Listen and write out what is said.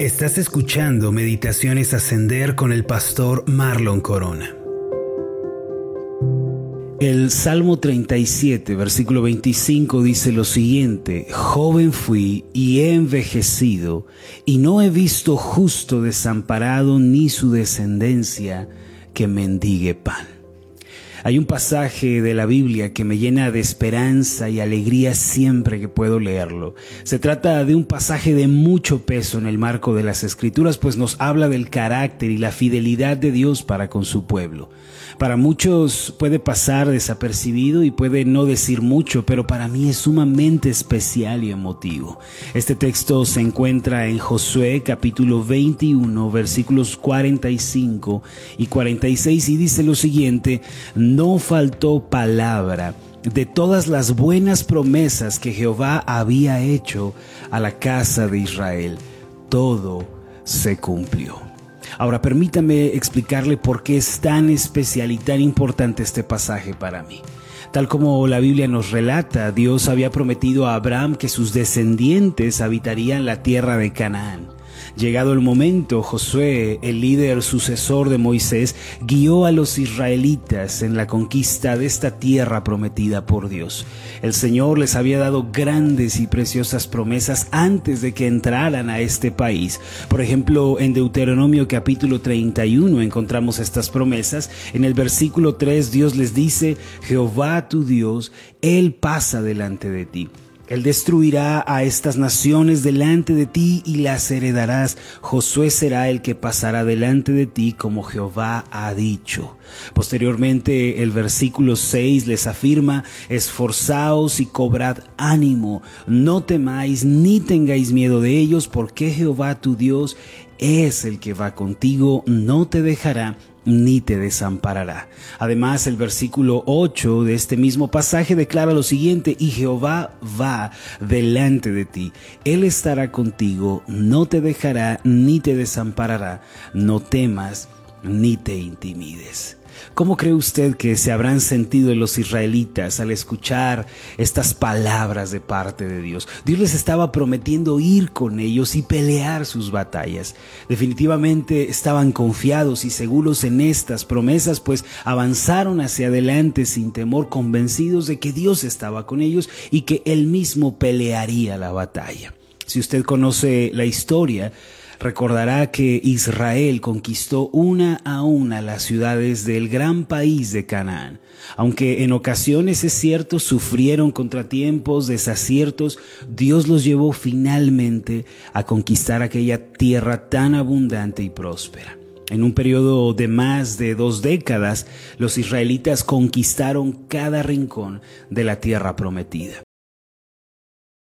Estás escuchando Meditaciones Ascender con el pastor Marlon Corona. El Salmo 37, versículo 25 dice lo siguiente, Joven fui y he envejecido, y no he visto justo desamparado ni su descendencia que mendigue pan. Hay un pasaje de la Biblia que me llena de esperanza y alegría siempre que puedo leerlo. Se trata de un pasaje de mucho peso en el marco de las Escrituras, pues nos habla del carácter y la fidelidad de Dios para con su pueblo. Para muchos puede pasar desapercibido y puede no decir mucho, pero para mí es sumamente especial y emotivo. Este texto se encuentra en Josué capítulo 21 versículos 45 y 46 y dice lo siguiente, no faltó palabra de todas las buenas promesas que Jehová había hecho a la casa de Israel. Todo se cumplió. Ahora permítame explicarle por qué es tan especial y tan importante este pasaje para mí. Tal como la Biblia nos relata, Dios había prometido a Abraham que sus descendientes habitarían la tierra de Canaán. Llegado el momento, Josué, el líder sucesor de Moisés, guió a los israelitas en la conquista de esta tierra prometida por Dios. El Señor les había dado grandes y preciosas promesas antes de que entraran a este país. Por ejemplo, en Deuteronomio capítulo 31 encontramos estas promesas. En el versículo 3 Dios les dice, Jehová tu Dios, Él pasa delante de ti. Él destruirá a estas naciones delante de ti y las heredarás. Josué será el que pasará delante de ti como Jehová ha dicho. Posteriormente el versículo 6 les afirma, esforzaos y cobrad ánimo, no temáis ni tengáis miedo de ellos, porque Jehová tu Dios es el que va contigo, no te dejará ni te desamparará. Además, el versículo 8 de este mismo pasaje declara lo siguiente, y Jehová va delante de ti, Él estará contigo, no te dejará ni te desamparará, no temas ni te intimides. ¿Cómo cree usted que se habrán sentido los israelitas al escuchar estas palabras de parte de Dios? Dios les estaba prometiendo ir con ellos y pelear sus batallas. Definitivamente estaban confiados y seguros en estas promesas, pues avanzaron hacia adelante sin temor, convencidos de que Dios estaba con ellos y que Él mismo pelearía la batalla. Si usted conoce la historia, Recordará que Israel conquistó una a una las ciudades del gran país de Canaán. Aunque en ocasiones es cierto sufrieron contratiempos, desaciertos, Dios los llevó finalmente a conquistar aquella tierra tan abundante y próspera. En un periodo de más de dos décadas, los israelitas conquistaron cada rincón de la tierra prometida.